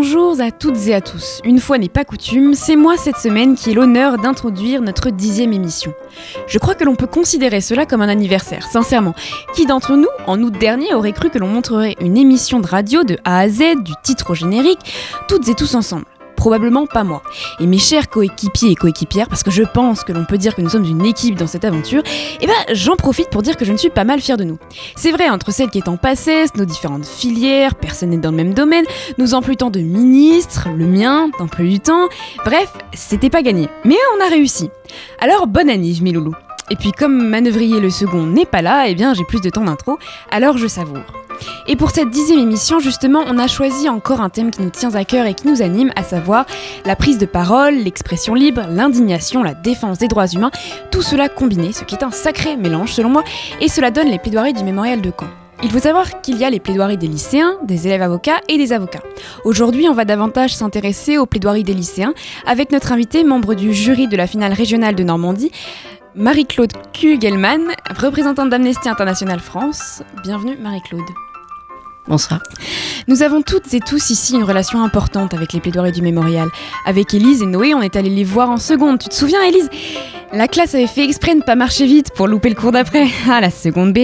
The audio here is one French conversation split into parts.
Bonjour à toutes et à tous. Une fois n'est pas coutume, c'est moi cette semaine qui ai l'honneur d'introduire notre dixième émission. Je crois que l'on peut considérer cela comme un anniversaire, sincèrement. Qui d'entre nous, en août dernier, aurait cru que l'on montrerait une émission de radio de A à Z, du titre au générique, toutes et tous ensemble? Probablement pas moi. Et mes chers coéquipiers et coéquipières, parce que je pense que l'on peut dire que nous sommes une équipe dans cette aventure, eh ben j'en profite pour dire que je ne suis pas mal fière de nous. C'est vrai, entre celles qui est en passé, nos différentes filières, personne n'est dans le même domaine, nous employons de ministres, le mien, d'emploi du temps, bref, c'était pas gagné. Mais on a réussi. Alors bonne année, mes loulous. Et puis comme manœuvrier le second n'est pas là, eh bien j'ai plus de temps d'intro, alors je savoure. Et pour cette dixième émission, justement, on a choisi encore un thème qui nous tient à cœur et qui nous anime, à savoir la prise de parole, l'expression libre, l'indignation, la défense des droits humains, tout cela combiné, ce qui est un sacré mélange selon moi, et cela donne les plaidoiries du mémorial de Caen. Il faut savoir qu'il y a les plaidoiries des lycéens, des élèves avocats et des avocats. Aujourd'hui, on va davantage s'intéresser aux plaidoiries des lycéens avec notre invité, membre du jury de la finale régionale de Normandie, Marie-Claude Kugelman, représentante d'Amnesty International France. Bienvenue Marie-Claude. Bonsoir. Nous avons toutes et tous ici une relation importante avec les plaidoiries du mémorial. Avec Élise et Noé, on est allés les voir en seconde. Tu te souviens, Élise? La classe avait fait exprès de ne pas marcher vite pour louper le cours d'après. Ah, la seconde B.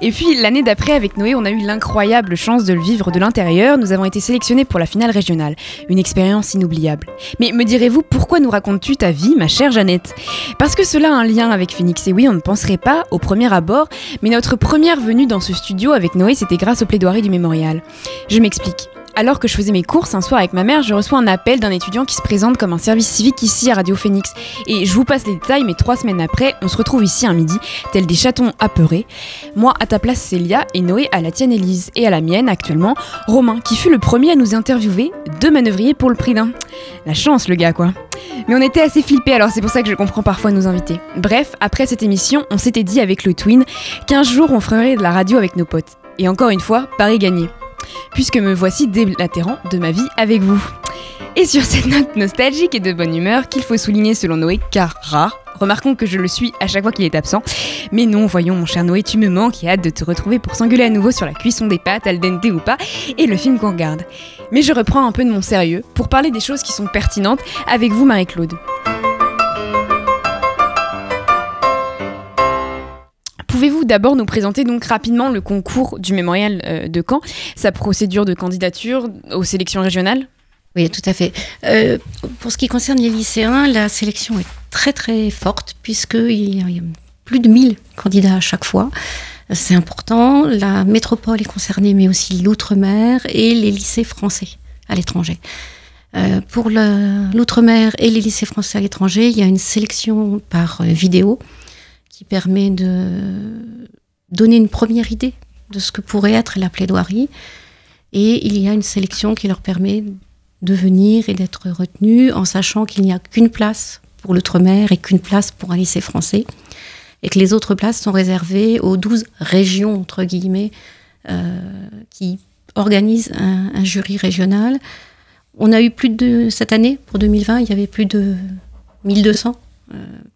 Et puis l'année d'après, avec Noé, on a eu l'incroyable chance de le vivre de l'intérieur. Nous avons été sélectionnés pour la finale régionale. Une expérience inoubliable. Mais me direz-vous, pourquoi nous racontes-tu ta vie, ma chère Jeannette? Parce que cela a un lien avec Phoenix. Et oui, on ne penserait pas au premier abord, mais notre première venue dans ce studio avec Noé, c'était grâce aux plaidoiries du mémorial. Je m'explique. Alors que je faisais mes courses un soir avec ma mère, je reçois un appel d'un étudiant qui se présente comme un service civique ici à Radio Phoenix. Et je vous passe les détails, mais trois semaines après, on se retrouve ici un midi, tel des chatons apeurés. Moi à ta place Célia et Noé à la tienne Élise. Et à la mienne actuellement, Romain, qui fut le premier à nous interviewer, deux manœuvriers pour le prix d'un. La chance le gars quoi. Mais on était assez flippés alors c'est pour ça que je comprends parfois nos invités. Bref, après cette émission, on s'était dit avec le Twin qu'un jour on ferait de la radio avec nos potes. Et encore une fois, Paris gagné puisque me voici déblatérant de ma vie avec vous. Et sur cette note nostalgique et de bonne humeur qu'il faut souligner selon Noé, car rare, remarquons que je le suis à chaque fois qu'il est absent. Mais non, voyons mon cher Noé, tu me manques et hâte de te retrouver pour s'engueuler à nouveau sur la cuisson des pâtes, al dente ou pas, et le film qu'on regarde. Mais je reprends un peu de mon sérieux pour parler des choses qui sont pertinentes avec vous Marie-Claude. Pouvez-vous d'abord nous présenter donc rapidement le concours du mémorial euh, de Caen, sa procédure de candidature aux sélections régionales? Oui, tout à fait. Euh, pour ce qui concerne les lycéens, la sélection est très très forte puisqu'il y, a plus de 1000 candidats à chaque fois. C'est important. La métropole est concernée, mais aussi l'outre-mer et les lycées français à l'étranger. Euh, pour l'outre-mer et les lycées français à l'étranger, il y a une sélection par vidéo qui permet de donner une première idée de ce que pourrait être la plaidoirie. Et il y a une sélection qui leur permet de venir et d'être retenus en sachant qu'il n'y a qu'une place pour l'outre-mer et qu'une place pour un lycée français. Et que les autres places sont réservées aux 12 régions, entre guillemets, euh, qui organisent un, jury régional. On a eu plus de, cette année, pour 2020, il y avait plus de 1200 euh,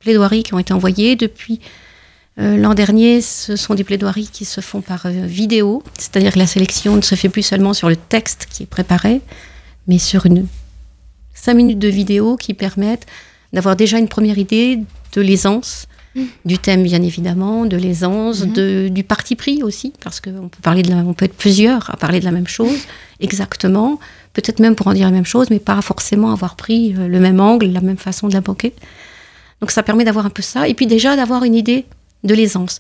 plaidoiries qui ont été envoyées. Depuis euh, l'an dernier, ce sont des plaidoiries qui se font par euh, vidéo, c'est-à-dire que la sélection ne se fait plus seulement sur le texte qui est préparé, mais sur une cinq minutes de vidéo qui permettent d'avoir déjà une première idée de l'aisance du thème bien évidemment, de l'aisance, mhm. du parti pris aussi, parce qu'on peut parler de on peut être plusieurs à parler de la même chose exactement, peut-être même pour en dire la même chose, mais pas forcément avoir pris le même angle, la même façon de l'invoquer. Donc ça permet d'avoir un peu ça. Et puis déjà d'avoir une idée de l'aisance.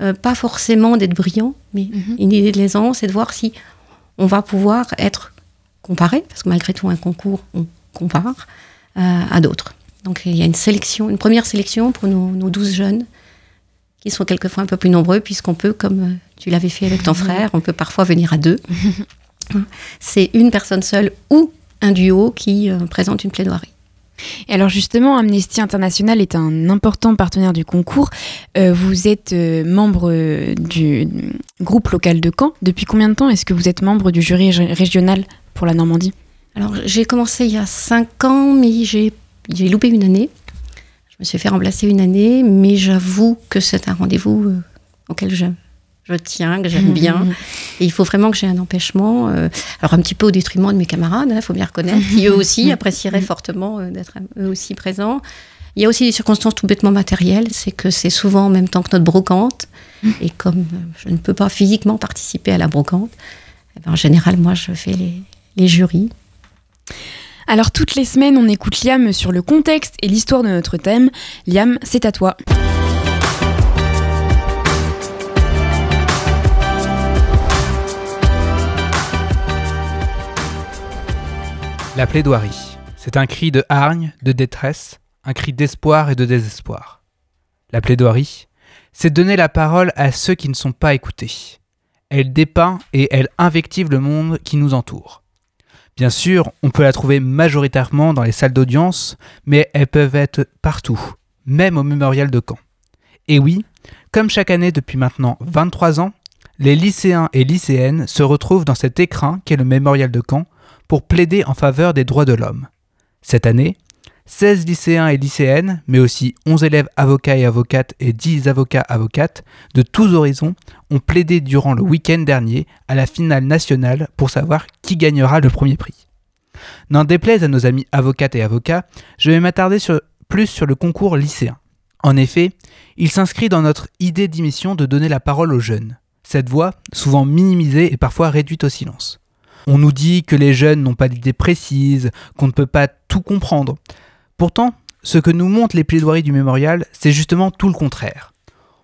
Euh, pas forcément d'être brillant, mais mhm. une idée de l'aisance et de voir si on va pouvoir être comparé, parce que malgré tout, un concours, on compare euh, à d'autres. Donc il y a une sélection, une première sélection pour nos, nos 12 jeunes, qui sont quelquefois un peu plus nombreux, puisqu'on peut, comme euh, tu l'avais fait avec ton frère, on peut parfois venir à deux. C'est une personne seule ou un duo qui euh, présente une plaidoirie. Et alors justement, Amnesty International est un important partenaire du concours. Euh, vous êtes euh, membre euh, du groupe local de Caen. Depuis combien de temps est-ce que vous êtes membre du jury ré- régional pour la Normandie? Alors, j'ai commencé il y a cinq ans, mais j'ai loupé une année. Je me suis fait remplacer une année, mais j'avoue que c'est un rendez-vous auquel je, je tiens, que j'aime bien. Et il faut vraiment que j'ai un empêchement. euh, alors, un petit peu au détriment de mes camarades, il faut bien reconnaître, qui eux aussi apprécieraient fortement euh, d'être eux aussi présents. Il y a aussi des circonstances tout bêtement matérielles, c'est que c'est souvent en même temps que notre brocante. Et comme euh, je ne peux pas physiquement participer à la brocante, eh ben, en général, moi, je fais les, les jurys. Alors toutes les semaines, on écoute Liam sur le contexte et l'histoire de notre thème. Liam, c'est à toi. La plaidoirie. C'est un cri de hargne, de détresse, un cri d'espoir et de désespoir. La plaidoirie, c'est donner la parole à ceux qui ne sont pas écoutés. Elle dépeint et elle invective le monde qui nous entoure. Bien sûr, on peut la trouver majoritairement dans les salles d'audience, mais elles peuvent être partout, même au mémorial de Caen. Et oui, comme chaque année depuis maintenant 23 ans, les lycéens et lycéennes se retrouvent dans cet écrin qu'est le mémorial de Caen pour plaider en faveur des droits de l'homme. Cette année, 16 lycéens et lycéennes, mais aussi 11 élèves avocats et avocates et 10 avocats avocates de tous horizons ont plaidé durant le week-end dernier à la finale nationale pour savoir qui gagnera le premier prix. N'en déplaise à nos amis avocates et avocats, je vais m'attarder plus sur le concours lycéen. En effet, il s'inscrit dans notre idée d'émission de donner la parole aux jeunes. Cette voix, souvent minimisée et parfois réduite au silence. On nous dit que les jeunes n'ont pas d'idées précises, qu'on ne peut pas tout comprendre. Pourtant, ce que nous montrent les plaidoiries du mémorial, c'est justement tout le contraire.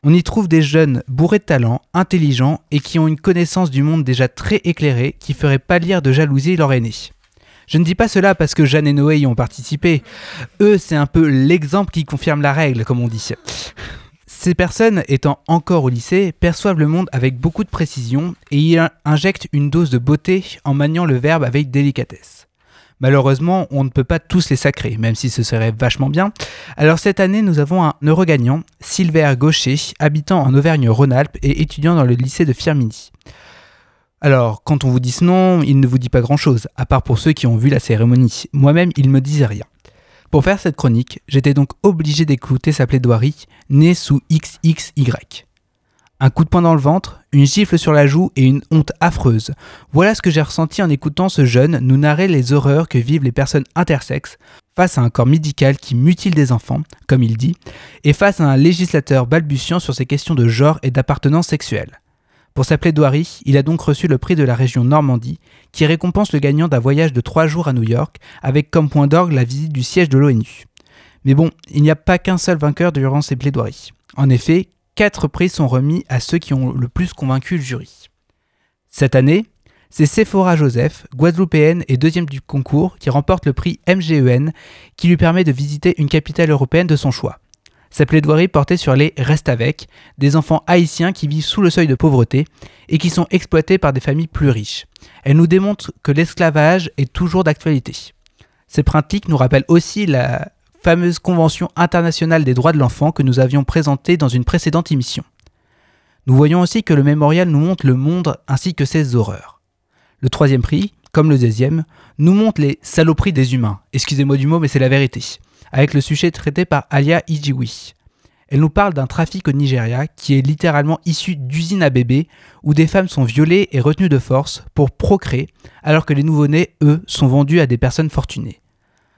On y trouve des jeunes bourrés de talent, intelligents et qui ont une connaissance du monde déjà très éclairée qui ferait pâlir de jalousie leur aîné. Je ne dis pas cela parce que Jeanne et Noé y ont participé. Eux, c'est un peu l'exemple qui confirme la règle, comme on dit. Ces personnes, étant encore au lycée, perçoivent le monde avec beaucoup de précision et y in- injectent une dose de beauté en maniant le verbe avec délicatesse. Malheureusement, on ne peut pas tous les sacrer, même si ce serait vachement bien. Alors cette année, nous avons un heureux gagnant, Silver Gaucher, habitant en Auvergne-Rhône-Alpes et étudiant dans le lycée de Firminy. Alors, quand on vous dit ce nom, il ne vous dit pas grand-chose, à part pour ceux qui ont vu la cérémonie. Moi-même, il me disait rien. Pour faire cette chronique, j'étais donc obligé d'écouter sa plaidoirie, née sous XXY. Un coup de poing dans le ventre, une gifle sur la joue et une honte affreuse. Voilà ce que j'ai ressenti en écoutant ce jeune nous narrer les horreurs que vivent les personnes intersexes face à un corps médical qui mutile des enfants, comme il dit, et face à un législateur balbutiant sur ces questions de genre et d'appartenance sexuelle. Pour sa plaidoirie, il a donc reçu le prix de la région Normandie, qui récompense le gagnant d'un voyage de trois jours à New York, avec comme point d'orgue la visite du siège de l'ONU. Mais bon, il n'y a pas qu'un seul vainqueur durant ces plaidoiries. En effet, quatre prix sont remis à ceux qui ont le plus convaincu le jury. Cette année, c'est Sephora Joseph, guadeloupéenne et deuxième du concours, qui remporte le prix MGEN, qui lui permet de visiter une capitale européenne de son choix. Sa plaidoirie portait sur les Reste avec, des enfants haïtiens qui vivent sous le seuil de pauvreté et qui sont exploités par des familles plus riches. Elle nous démontre que l'esclavage est toujours d'actualité. Ces pratiques nous rappellent aussi la fameuse Convention internationale des droits de l'enfant que nous avions présentée dans une précédente émission. Nous voyons aussi que le mémorial nous montre le monde ainsi que ses horreurs. Le troisième prix, comme le deuxième, nous montre les saloperies des humains. Excusez-moi du mot, mais c'est la vérité. Avec le sujet traité par Alia Ijiwi. Elle nous parle d'un trafic au Nigeria qui est littéralement issu d'usines à bébés où des femmes sont violées et retenues de force pour procréer alors que les nouveau-nés, eux, sont vendus à des personnes fortunées.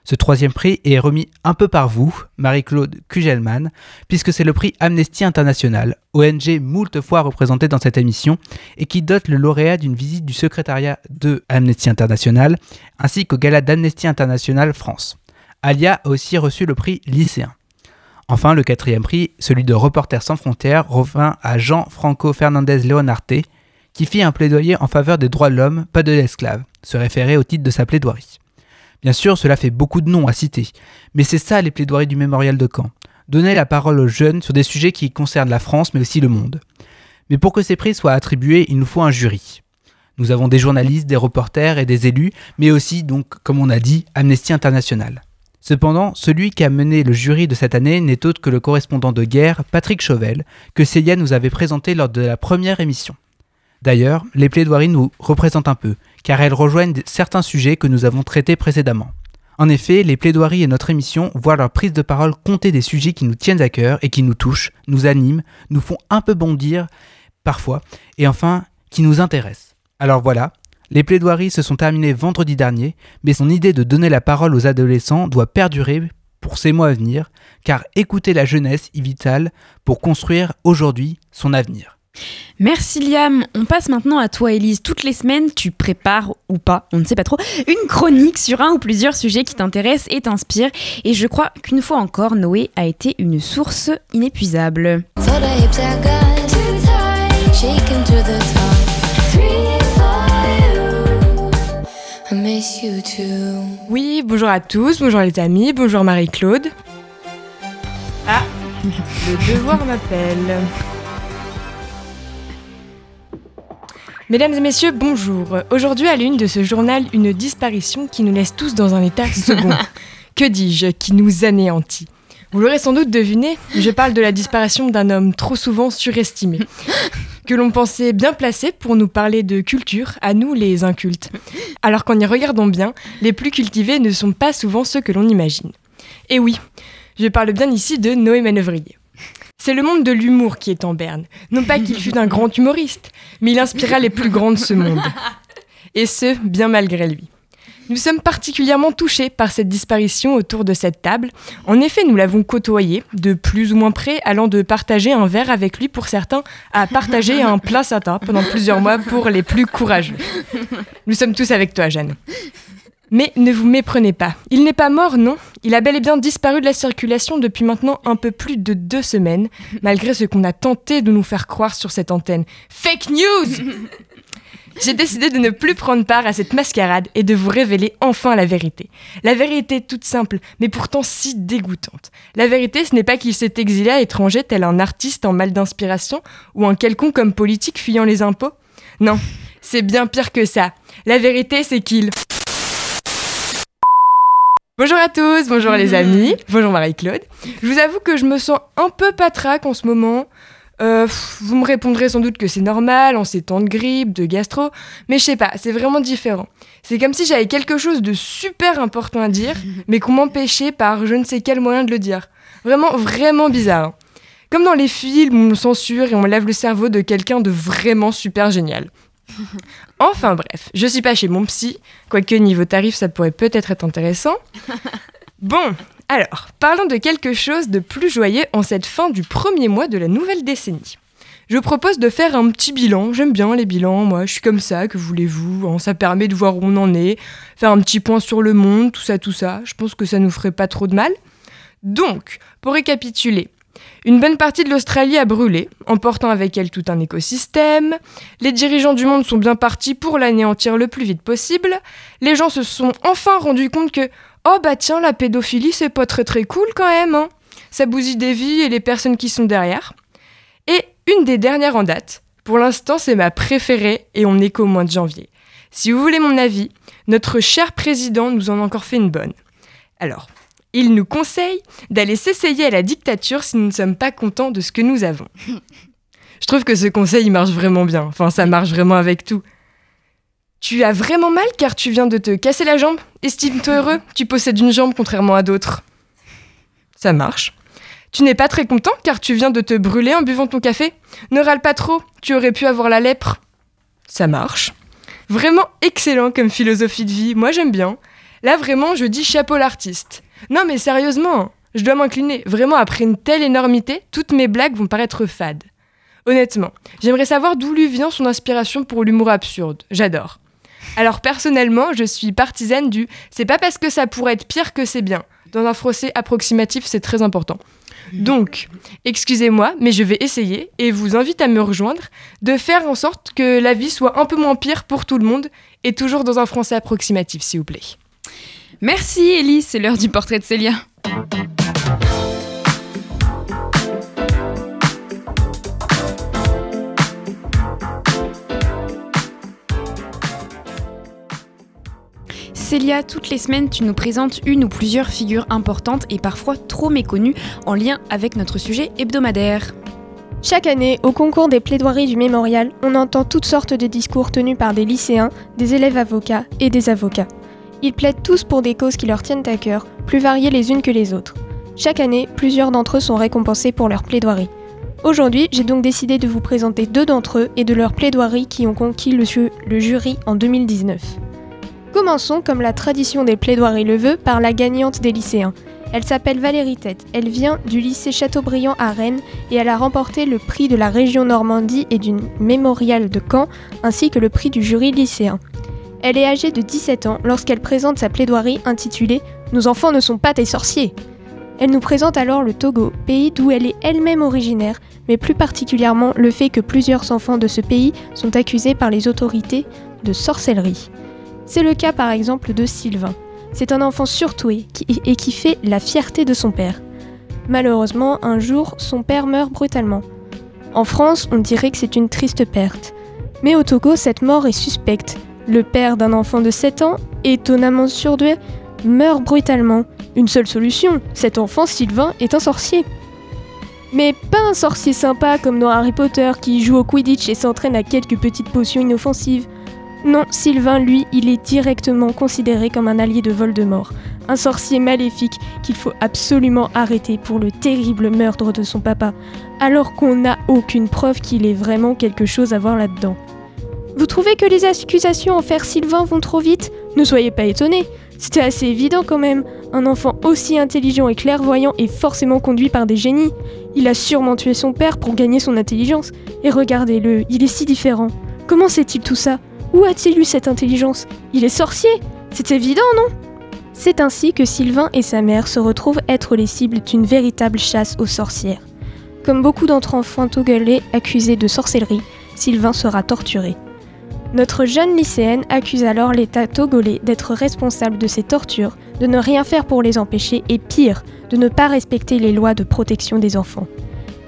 Ce troisième prix est remis un peu par vous, Marie-Claude Kugelman, puisque c'est le prix Amnesty International, ONG moult fois représentée dans cette émission, et qui dote le lauréat d'une visite du secrétariat de Amnesty International, ainsi qu'au gala d'Amnesty International France. Alia a aussi reçu le prix lycéen. Enfin, le quatrième prix, celui de Reporters sans frontières, revint à Jean-Franco Fernandez Leonarte, qui fit un plaidoyer en faveur des droits de l'homme, pas de l'esclave, se référer au titre de sa plaidoirie. Bien sûr, cela fait beaucoup de noms à citer, mais c'est ça les plaidoiries du mémorial de Caen. Donner la parole aux jeunes sur des sujets qui concernent la France mais aussi le monde. Mais pour que ces prix soient attribués, il nous faut un jury. Nous avons des journalistes, des reporters et des élus, mais aussi, donc, comme on a dit, Amnesty International. Cependant, celui qui a mené le jury de cette année n'est autre que le correspondant de guerre, Patrick Chauvel, que Célia nous avait présenté lors de la première émission. D'ailleurs, les plaidoiries nous représentent un peu, car elles rejoignent certains sujets que nous avons traités précédemment. En effet, les plaidoiries et notre émission voient leur prise de parole compter des sujets qui nous tiennent à cœur et qui nous touchent, nous animent, nous font un peu bondir parfois, et enfin, qui nous intéressent. Alors voilà, les plaidoiries se sont terminées vendredi dernier, mais son idée de donner la parole aux adolescents doit perdurer pour ces mois à venir, car écouter la jeunesse est vital pour construire aujourd'hui son avenir. Merci Liam. On passe maintenant à toi Elise. Toutes les semaines, tu prépares ou pas, on ne sait pas trop, une chronique sur un ou plusieurs sujets qui t'intéressent et t'inspirent. Et je crois qu'une fois encore, Noé a été une source inépuisable. Oui, bonjour à tous, bonjour les amis, bonjour Marie-Claude. Ah, le devoir m'appelle. Mesdames et messieurs, bonjour. Aujourd'hui à l'une de ce journal, une disparition qui nous laisse tous dans un état second. que dis-je Qui nous anéantit? Vous l'aurez sans doute deviné, je parle de la disparition d'un homme trop souvent surestimé, que l'on pensait bien placé pour nous parler de culture, à nous les incultes. Alors qu'en y regardant bien, les plus cultivés ne sont pas souvent ceux que l'on imagine. Et oui, je parle bien ici de Noé Manœuvrier. C'est le monde de l'humour qui est en berne. Non pas qu'il fût un grand humoriste, mais il inspira les plus grands de ce monde. Et ce, bien malgré lui. Nous sommes particulièrement touchés par cette disparition autour de cette table. En effet, nous l'avons côtoyé, de plus ou moins près, allant de partager un verre avec lui pour certains à partager un plein satin pendant plusieurs mois pour les plus courageux. Nous sommes tous avec toi, Jeanne. Mais ne vous méprenez pas. Il n'est pas mort, non. Il a bel et bien disparu de la circulation depuis maintenant un peu plus de deux semaines, malgré ce qu'on a tenté de nous faire croire sur cette antenne. Fake news J'ai décidé de ne plus prendre part à cette mascarade et de vous révéler enfin la vérité. La vérité toute simple, mais pourtant si dégoûtante. La vérité, ce n'est pas qu'il s'est exilé à l'étranger tel un artiste en mal d'inspiration ou un quelconque homme politique fuyant les impôts. Non, c'est bien pire que ça. La vérité, c'est qu'il... Bonjour à tous, bonjour les amis, bonjour Marie-Claude. Je vous avoue que je me sens un peu patraque en ce moment. Euh, vous me répondrez sans doute que c'est normal en ces temps de grippe, de gastro, mais je sais pas, c'est vraiment différent. C'est comme si j'avais quelque chose de super important à dire, mais qu'on m'empêchait par je ne sais quel moyen de le dire. Vraiment, vraiment bizarre. Comme dans les films où on censure et on lève le cerveau de quelqu'un de vraiment super génial. Enfin bref, je suis pas chez mon psy, quoique niveau tarif ça pourrait peut-être être intéressant. Bon, alors, parlons de quelque chose de plus joyeux en cette fin du premier mois de la nouvelle décennie. Je propose de faire un petit bilan, j'aime bien les bilans, moi je suis comme ça, que voulez-vous, hein, ça permet de voir où on en est, faire un petit point sur le monde, tout ça, tout ça, je pense que ça nous ferait pas trop de mal. Donc, pour récapituler, une bonne partie de l'Australie a brûlé, emportant avec elle tout un écosystème. Les dirigeants du monde sont bien partis pour l'anéantir le plus vite possible. Les gens se sont enfin rendus compte que oh bah tiens, la pédophilie c'est pas très très cool quand même. Hein. Ça bousille des vies et les personnes qui sont derrière. Et une des dernières en date, pour l'instant c'est ma préférée et on n'est qu'au mois de janvier. Si vous voulez mon avis, notre cher président nous en a encore fait une bonne. Alors, il nous conseille d'aller s'essayer à la dictature si nous ne sommes pas contents de ce que nous avons. Je trouve que ce conseil marche vraiment bien. Enfin, ça marche vraiment avec tout. Tu as vraiment mal car tu viens de te casser la jambe Estime-toi heureux, tu possèdes une jambe contrairement à d'autres. Ça marche. Tu n'es pas très content car tu viens de te brûler en buvant ton café Ne râle pas trop, tu aurais pu avoir la lèpre. Ça marche. Vraiment excellent comme philosophie de vie, moi j'aime bien. Là vraiment je dis chapeau l'artiste. Non mais sérieusement, je dois m'incliner. Vraiment, après une telle énormité, toutes mes blagues vont paraître fades. Honnêtement, j'aimerais savoir d'où lui vient son inspiration pour l'humour absurde. J'adore. Alors personnellement, je suis partisane du c'est pas parce que ça pourrait être pire que c'est bien. Dans un procès approximatif, c'est très important. Donc, excusez-moi, mais je vais essayer, et vous invite à me rejoindre, de faire en sorte que la vie soit un peu moins pire pour tout le monde, et toujours dans un français approximatif, s'il vous plaît. Merci Ellie, c'est l'heure du portrait de Célia. Célia, toutes les semaines, tu nous présentes une ou plusieurs figures importantes et parfois trop méconnues en lien avec notre sujet hebdomadaire. Chaque année, au concours des plaidoiries du mémorial, on entend toutes sortes de discours tenus par des lycéens, des élèves avocats et des avocats. Ils plaident tous pour des causes qui leur tiennent à cœur, plus variées les unes que les autres. Chaque année, plusieurs d'entre eux sont récompensés pour leur plaidoirie. Aujourd'hui, j'ai donc décidé de vous présenter deux d'entre eux et de leurs plaidoiries qui ont conquis le jury en 2019. Commençons, comme la tradition des plaidoiries le veut, par la gagnante des lycéens. Elle s'appelle Valérie Tête, elle vient du lycée Chateaubriand à Rennes et elle a remporté le prix de la région Normandie et du mémorial de Caen, ainsi que le prix du jury lycéen. Elle est âgée de 17 ans lorsqu'elle présente sa plaidoirie intitulée Nos enfants ne sont pas des sorciers. Elle nous présente alors le Togo, pays d'où elle est elle-même originaire, mais plus particulièrement le fait que plusieurs enfants de ce pays sont accusés par les autorités de sorcellerie. C'est le cas par exemple de Sylvain. C'est un enfant surtoué et qui fait la fierté de son père. Malheureusement, un jour, son père meurt brutalement. En France, on dirait que c'est une triste perte. Mais au Togo, cette mort est suspecte. Le père d'un enfant de 7 ans, étonnamment surdoué, meurt brutalement. Une seule solution, cet enfant, Sylvain, est un sorcier. Mais pas un sorcier sympa comme dans Harry Potter qui joue au Quidditch et s'entraîne à quelques petites potions inoffensives. Non, Sylvain, lui, il est directement considéré comme un allié de Voldemort, un sorcier maléfique qu'il faut absolument arrêter pour le terrible meurtre de son papa, alors qu'on n'a aucune preuve qu'il ait vraiment quelque chose à voir là-dedans. Vous trouvez que les accusations envers Sylvain vont trop vite? Ne soyez pas étonnés, c'était assez évident quand même. Un enfant aussi intelligent et clairvoyant est forcément conduit par des génies. Il a sûrement tué son père pour gagner son intelligence. Et regardez-le, il est si différent. Comment sait-il tout ça? Où a-t-il eu cette intelligence? Il est sorcier C'est évident, non? C'est ainsi que Sylvain et sa mère se retrouvent être les cibles d'une véritable chasse aux sorcières. Comme beaucoup d'entre enfants togolais accusés de sorcellerie, Sylvain sera torturé. Notre jeune lycéenne accuse alors l'État togolais d'être responsable de ces tortures, de ne rien faire pour les empêcher et pire, de ne pas respecter les lois de protection des enfants.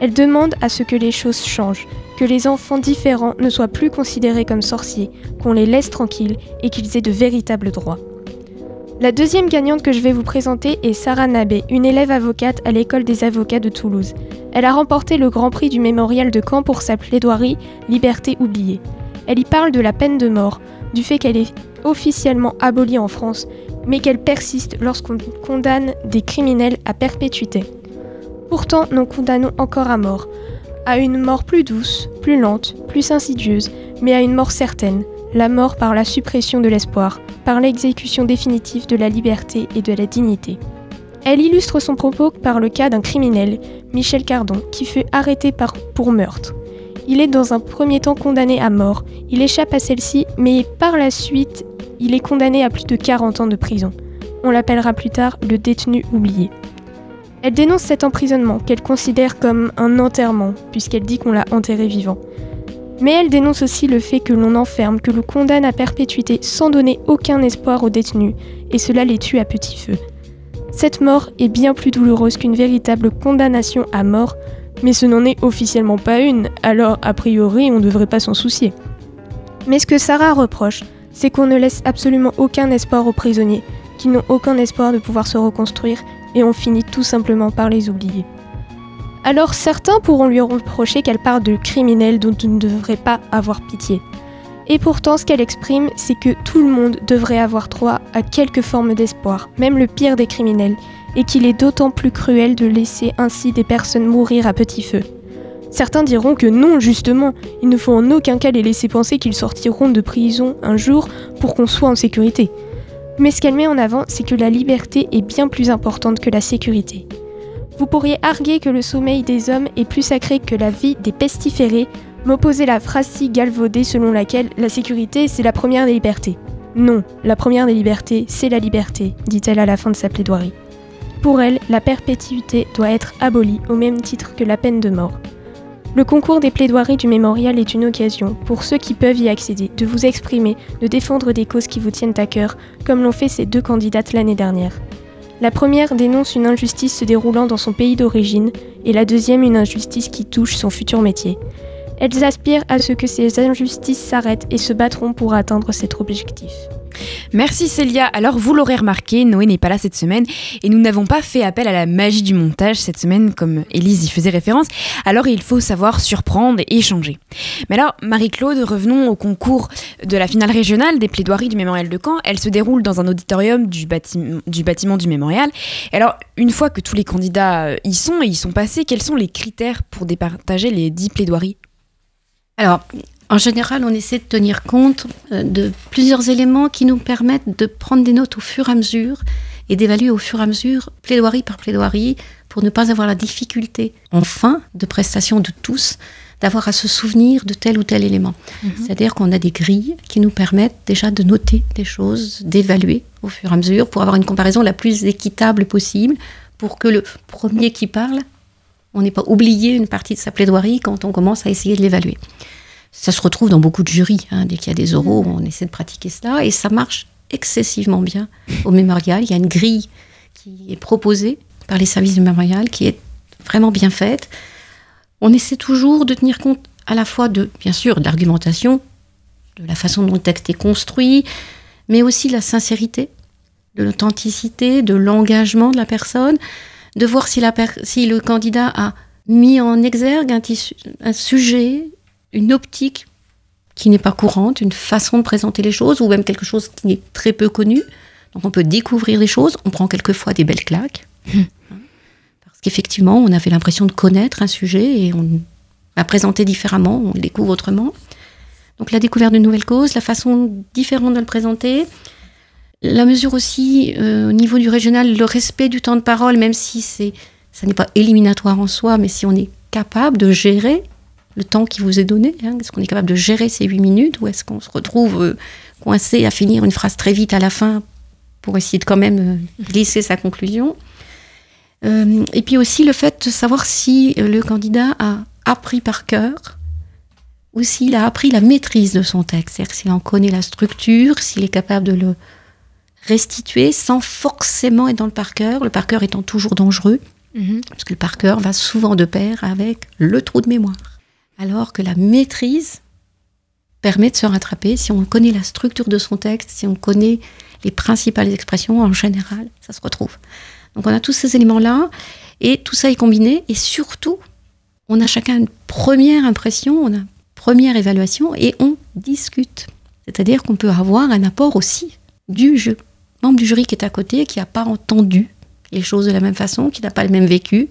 Elle demande à ce que les choses changent, que les enfants différents ne soient plus considérés comme sorciers, qu'on les laisse tranquilles et qu'ils aient de véritables droits. La deuxième gagnante que je vais vous présenter est Sarah Nabé, une élève avocate à l'école des avocats de Toulouse. Elle a remporté le Grand Prix du Mémorial de Caen pour sa plaidoirie Liberté oubliée. Elle y parle de la peine de mort, du fait qu'elle est officiellement abolie en France, mais qu'elle persiste lorsqu'on condamne des criminels à perpétuité. Pourtant, nous condamnons encore à mort, à une mort plus douce, plus lente, plus insidieuse, mais à une mort certaine, la mort par la suppression de l'espoir, par l'exécution définitive de la liberté et de la dignité. Elle illustre son propos par le cas d'un criminel, Michel Cardon, qui fut arrêté pour meurtre. Il est dans un premier temps condamné à mort, il échappe à celle-ci, mais par la suite, il est condamné à plus de 40 ans de prison. On l'appellera plus tard le détenu oublié. Elle dénonce cet emprisonnement, qu'elle considère comme un enterrement, puisqu'elle dit qu'on l'a enterré vivant. Mais elle dénonce aussi le fait que l'on enferme, que l'on condamne à perpétuité sans donner aucun espoir aux détenus, et cela les tue à petit feu. Cette mort est bien plus douloureuse qu'une véritable condamnation à mort, mais ce n'en est officiellement pas une, alors a priori on ne devrait pas s'en soucier. Mais ce que Sarah reproche, c'est qu'on ne laisse absolument aucun espoir aux prisonniers, qu'ils n'ont aucun espoir de pouvoir se reconstruire, et on finit tout simplement par les oublier. Alors certains pourront lui reprocher qu'elle parle de criminels dont on ne devrait pas avoir pitié. Et pourtant, ce qu'elle exprime, c'est que tout le monde devrait avoir droit à quelque forme d'espoir, même le pire des criminels, et qu'il est d'autant plus cruel de laisser ainsi des personnes mourir à petit feu. Certains diront que non, justement, il ne faut en aucun cas les laisser penser qu'ils sortiront de prison un jour pour qu'on soit en sécurité. Mais ce qu'elle met en avant, c'est que la liberté est bien plus importante que la sécurité. Vous pourriez arguer que le sommeil des hommes est plus sacré que la vie des pestiférés, m'opposer la phrase si galvaudée selon laquelle la sécurité c'est la première des libertés. Non, la première des libertés, c'est la liberté, dit-elle à la fin de sa plaidoirie. Pour elle, la perpétuité doit être abolie au même titre que la peine de mort. Le concours des plaidoiries du mémorial est une occasion, pour ceux qui peuvent y accéder, de vous exprimer, de défendre des causes qui vous tiennent à cœur, comme l'ont fait ces deux candidates l'année dernière. La première dénonce une injustice se déroulant dans son pays d'origine, et la deuxième une injustice qui touche son futur métier. Elles aspirent à ce que ces injustices s'arrêtent et se battront pour atteindre cet objectif. Merci Célia. Alors vous l'aurez remarqué, Noé n'est pas là cette semaine et nous n'avons pas fait appel à la magie du montage cette semaine comme Élise y faisait référence. Alors il faut savoir surprendre et échanger. Mais alors Marie-Claude, revenons au concours de la finale régionale des plaidoiries du mémorial de Caen. Elle se déroule dans un auditorium du, bâtiment du, mémorial. Et alors une fois que tous les candidats euh, y sont et y sont passés, quels sont les critères pour départager les dix plaidoiries? Alors, en général, on essaie de tenir compte euh, de plusieurs éléments qui nous permettent de prendre des notes au fur et à mesure et d'évaluer au fur et à mesure, plaidoirie par plaidoirie, pour ne pas avoir la difficulté, en fin de prestation de tous, d'avoir à se souvenir de tel ou tel élément. Mhm. C'est-à-dire qu'on a des grilles qui nous permettent déjà de noter des choses, d'évaluer au fur et à mesure, pour avoir une comparaison la plus équitable possible, pour que le premier qui parle, on n'ait pas oublié une partie de sa plaidoirie quand on commence à essayer de l'évaluer. Ça se retrouve dans beaucoup de jurys. hein. Dès qu'il y a des oraux, on essaie de pratiquer cela et ça marche excessivement bien au mémorial. Il y a une grille qui est proposée par les services du mémorial qui est vraiment bien faite. On essaie toujours de tenir compte à la fois de, bien sûr, de l'argumentation, de la façon dont le texte est construit, mais aussi de la sincérité, de l'authenticité, de l'engagement de la personne, de voir si, la per- si le candidat a mis en exergue un, tissu- un sujet, une optique qui n'est pas courante, une façon de présenter les choses, ou même quelque chose qui est très peu connu. Donc on peut découvrir des choses, on prend quelquefois des belles claques, hein, parce qu'effectivement, on avait l'impression de connaître un sujet et on l'a présenté différemment, on le découvre autrement. Donc la découverte d'une nouvelle cause, la façon différente de le présenter, la mesure aussi euh, au niveau du régional, le respect du temps de parole, même si c'est, ça n'est pas éliminatoire en soi, mais si on est capable de gérer le temps qui vous est donné, hein, est-ce qu'on est capable de gérer ces huit minutes ou est-ce qu'on se retrouve euh, coincé à finir une phrase très vite à la fin pour essayer de quand même euh, glisser sa conclusion? Euh, Et puis aussi le fait de savoir si le candidat a appris par cœur ou s'il a appris la maîtrise de son texte, c'est-à-dire s'il en connaît la structure, s'il est capable de le restituer sans forcément être dans le par cœur, le par cœur étant toujours dangereux, parce que le par cœur va souvent de pair avec le trou de mémoire. Alors que la maîtrise permet de se rattraper si on connaît la structure de son texte, si on connaît les principales expressions en général, ça se retrouve. Donc on a tous ces éléments-là, et tout ça est combiné, et surtout, on a chacun une première impression, on a une première évaluation, et on discute. C'est-à-dire qu'on peut avoir un apport aussi du jeu. membre du jury qui est à côté, qui n'a pas entendu les choses de la même façon, qui n'a pas le même vécu,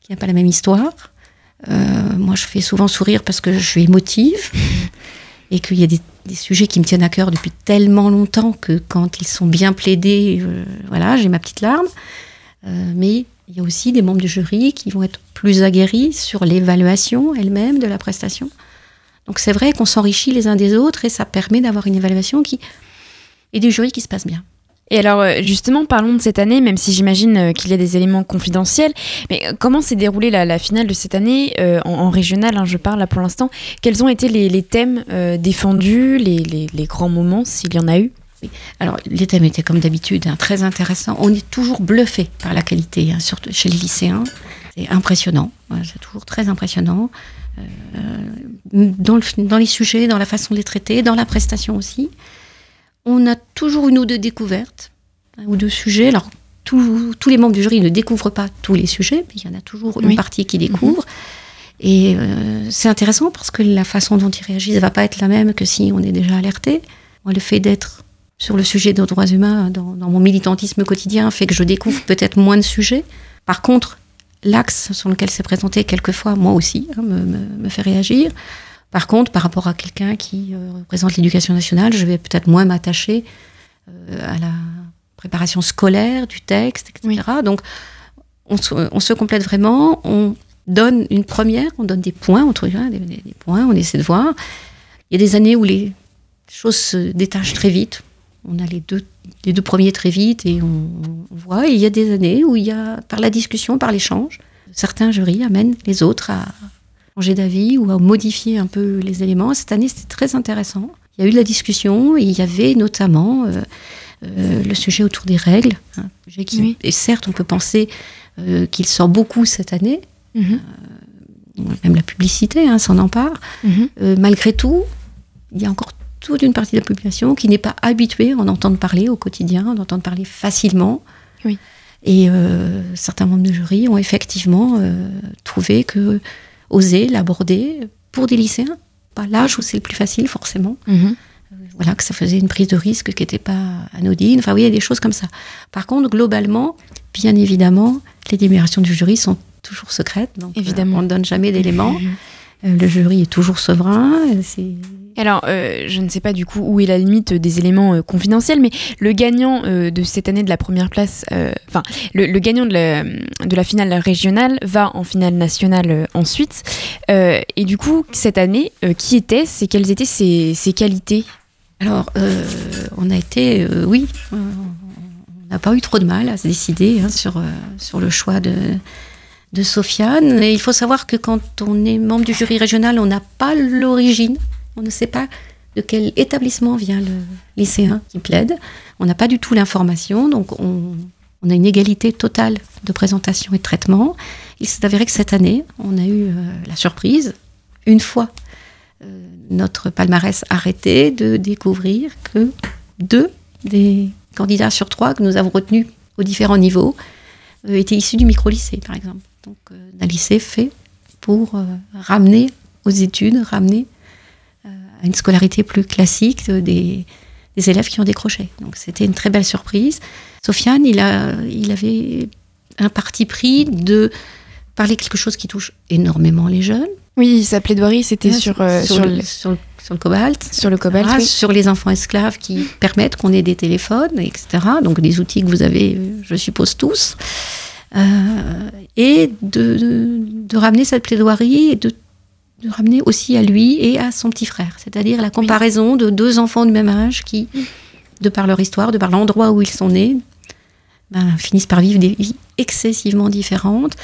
qui n'a pas la même histoire. Euh, moi, je fais souvent sourire parce que je suis émotive et qu'il y a des, des sujets qui me tiennent à cœur depuis tellement longtemps que quand ils sont bien plaidés, euh, voilà, j'ai ma petite larme. Euh, mais il y a aussi des membres du jury qui vont être plus aguerris sur l'évaluation elle-même de la prestation. Donc c'est vrai qu'on s'enrichit les uns des autres et ça permet d'avoir une évaluation qui et du jury qui se passe bien. Et alors euh, justement, parlons de cette année, même si j'imagine euh, qu'il y a des éléments confidentiels. Mais euh, comment s'est déroulée la, finale de cette année en, en régional hein, Je parle là pour l'instant. Quels ont été les, thèmes défendus, les, grands moments, s'il y en a eu? Alors, les thèmes étaient comme d'habitude hein, très intéressants. On est toujours bluffé par la qualité, hein, surtout chez les lycéens. C'est impressionnant, c'est toujours très impressionnant. Dans, dans les sujets, dans la façon de les traiter, dans la prestation aussi. On a toujours une ou deux découvertes, un ou deux sujets. Alors, tous- tous les membres du jury ne découvrent pas tous les sujets, mais il y en a toujours une Oui. partie qui découvre. Et euh, c'est intéressant parce que la façon dont ils réagissent ne va pas être la même que si on est déjà alerté. Moi, le fait d'être sur le sujet des droits humains dans, dans mon militantisme quotidien fait que je découvre peut-être moins de sujets. Par contre, l'axe sur lequel c'est présenté quelquefois, moi aussi, hein, me, me- me fait réagir. Par contre, par rapport à quelqu'un qui euh, représente l'éducation nationale, je vais peut-être moins m'attacher euh, à la préparation scolaire du texte, etc. Donc, on se, on se complète vraiment, on donne une première, on donne des points, entre hein, des, des- des points, on essaie de voir. Il y a des années où les choses se détachent très vite. On a les deux, les deux premiers très vite et on, on voit. Et il y a des années où il y a, par la discussion, par l'échange, certains jurys amènent les autres à changer d'avis ou à modifier un peu les éléments. Cette année, c'était très intéressant. Il y a eu de la discussion et il y avait notamment euh, euh, le sujet autour des règles. hein, sujet qui- Oui. Et certes, on peut penser euh, qu'il sort beaucoup cette année. Mhm. Même la publicité hein, s'en empare. Euh, malgré tout, il y a encore toute une partie de la population qui n'est pas habituée à en entendre parler au quotidien, à en entendre parler facilement. Oui. Et certains membres de jury ont effectivement trouvé que oser l'aborder pour des lycéens, pas l'âge où c'est le plus facile forcément, Mhm. voilà, que ça faisait une prise de risque qui n'était pas anodine. Enfin, oui, il y a des choses comme ça. Par contre, globalement, bien évidemment, les délibérations du jury sont toujours secrètes. Donc, euh, Évidemment. on ne donne jamais d'éléments. Euh, le jury est toujours souverain. euh, C'est Alors, euh, je ne sais pas du coup où est la limite des éléments euh, confidentiels, mais le gagnant euh, de cette année de la première place, enfin, le, gagnant de la, finale régionale va en finale nationale ensuite. Et du coup, cette année, qui était-ce et quelles étaient ses, qualités? Alors, on a été, oui, on n'a pas eu trop de mal à se décider hein, sur, sur le choix de, de Sofiane. Et il faut savoir que quand on est membre du jury régional, on n'a pas l'origine, on ne sait pas de quel établissement vient le lycéen qui plaide. On n'a pas du tout l'information, donc on, a une égalité totale de présentation et de traitement. Il s'est avéré que cette année, on a eu euh, la surprise, une fois euh, notre palmarès arrêté, de découvrir que deux des candidats sur trois que nous avons retenus aux différents niveaux euh, étaient issus du micro-lycée, par exemple. Donc, d'un lycée fait pour ramener aux études, ramener à une scolarité plus classique des, des élèves qui ont décroché. Donc, c'était une très belle surprise. Sofiane, il, a, il avait un parti pris de parler quelque chose qui touche énormément les jeunes. Oui, sa plaidoirie, c'était Ouais, sur, euh, sur, sur, le, le, sur, le- sur le cobalt, sur le cobalt. oui. sur les enfants esclaves qui permettent qu'on ait des téléphones, etc. Donc des outils que vous avez, je suppose, tous. Euh, et de, de- de ramener cette plaidoirie et de, de ramener aussi à lui et à son petit frère. C'est-à-dire la comparaison de deux enfants du même âge qui, de par leur histoire, de par l'endroit où ils sont nés, ben, finissent par vivre des vies excessivement différentes.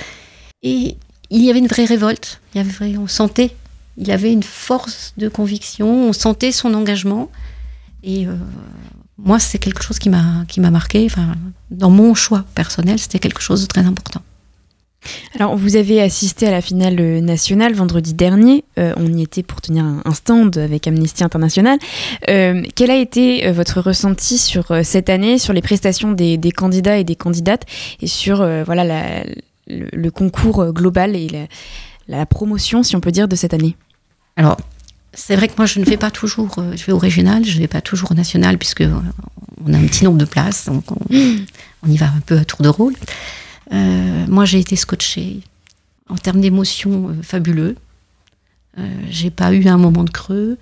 Et il y avait une vraie révolte. Il y avait, on sentait, il avait une force de conviction, on sentait son engagement. Et euh, moi, c'est quelque chose qui m'a qui m'a marqué. Enfin, dans mon choix personnel, c'était quelque chose de très important. Alors, vous avez assisté à la finale euh, nationale vendredi dernier. Euh, on y était pour tenir un, stand avec Amnesty International. Euh, quel a été votre ressenti sur cette année, sur les prestations des, des candidats et des candidates, et sur euh, voilà la- le, le concours global et la, la promotion, si on peut dire, de cette année? Alors, c'est vrai que moi, je ne vais pas toujours, je vais au régional, je ne vais pas toujours au national, puisque on a un petit nombre de places, donc on, on y va un peu à tour de rôle. Euh, moi, j'ai été scotchée en termes d'émotions euh, fabuleux. Euh, j'ai pas eu un moment de creux.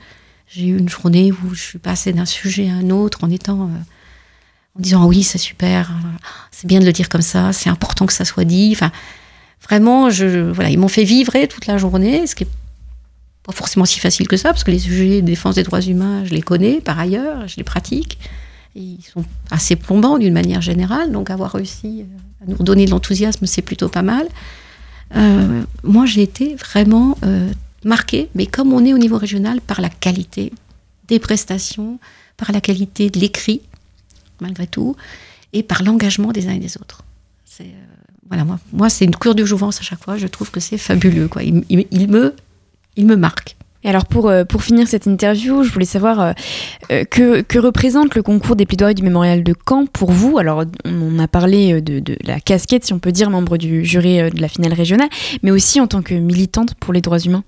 J'ai eu une journée où je suis passée d'un sujet à un autre en étant, euh, en disant oui, c'est super, c'est bien de le dire comme ça, c'est important que ça soit dit. Enfin, vraiment, ils m'ont fait vibrer toute la journée, ce qui est pas forcément si facile que ça, parce que les sujets de défense des droits humains, je les connais par ailleurs, je les pratique. Ils sont assez plombants d'une manière générale, donc avoir réussi nous redonner de l'enthousiasme, c'est plutôt pas mal. Euh, moi, j'ai été vraiment euh, marquée, mais comme on est au niveau régional, par la qualité des prestations, par la qualité de l'écrit, malgré tout, et par l'engagement des uns et des autres. C'est, euh, voilà, moi, moi c'est une cure de jouvence à chaque fois. Je trouve que c'est fabuleux. Quoi. Il me, il me marque. Et alors pour, euh, pour finir cette interview, je voulais savoir euh, euh, que, représente le concours des plaidoiries du mémorial de Caen pour vous? Alors on, a parlé de, la casquette, si on peut dire, membre du jury de la finale régionale, mais aussi en tant que militante pour les droits humains.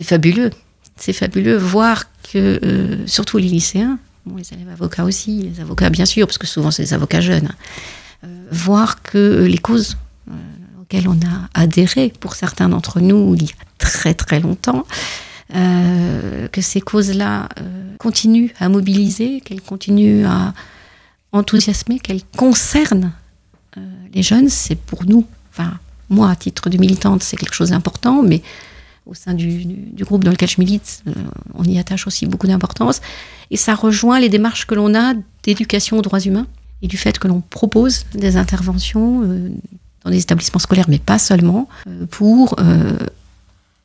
C'est fabuleux. C'est fabuleux voir que, surtout les lycéens, les élèves avocats aussi, les avocats bien sûr, parce que souvent c'est des avocats jeunes, hein, voir que les causes auxquelles on a adhéré pour certains d'entre nous il y a très très longtemps, euh, que ces causes-là euh, continuent à mobiliser, qu'elles continuent à enthousiasmer, qu'elles concernent euh, les jeunes, c'est pour nous, enfin moi à titre de militante c'est quelque chose d'important, mais au sein du, groupe dans lequel je milite, on y attache aussi beaucoup d'importance. Et ça rejoint les démarches que l'on a d'éducation aux droits humains et du fait que l'on propose des interventions dans des établissements scolaires, mais pas seulement, euh, pour euh,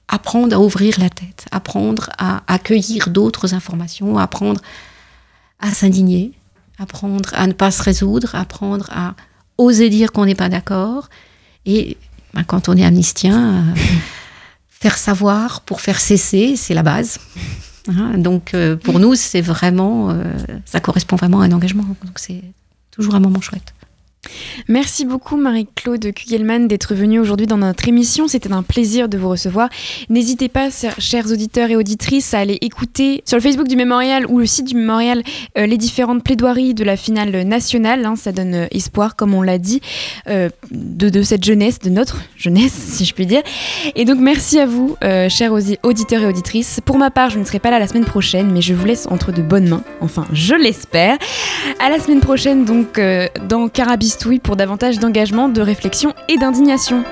apprendre à ouvrir la tête, apprendre à accueillir d'autres informations, apprendre à s'indigner, apprendre à ne pas se résoudre, apprendre à oser dire qu'on n'est pas d'accord. Et ben, quand on est amnistien, euh, faire savoir pour faire cesser, c'est la base. Hein, donc pour nous, c'est vraiment, ça correspond vraiment à un engagement. Donc c'est toujours un moment chouette. Merci beaucoup Marie-Claude Kugelman d'être venue aujourd'hui dans notre émission. C'était un plaisir de vous recevoir. N'hésitez pas, chers auditeurs et auditrices, à aller écouter sur le Facebook du Mémorial ou le site du Mémorial euh, les différentes plaidoiries de la finale nationale. Hein. ça donne euh, espoir, comme on l'a dit, euh, de, cette jeunesse, de notre jeunesse, si je puis dire. Et donc merci à vous, chers auditeurs et auditrices. Pour ma part, je ne serai pas là la semaine prochaine, mais je vous laisse entre de bonnes mains. Enfin, je l'espère. À la semaine prochaine, donc, dans Carabis pour davantage d'engagement, de réflexion et d'indignation.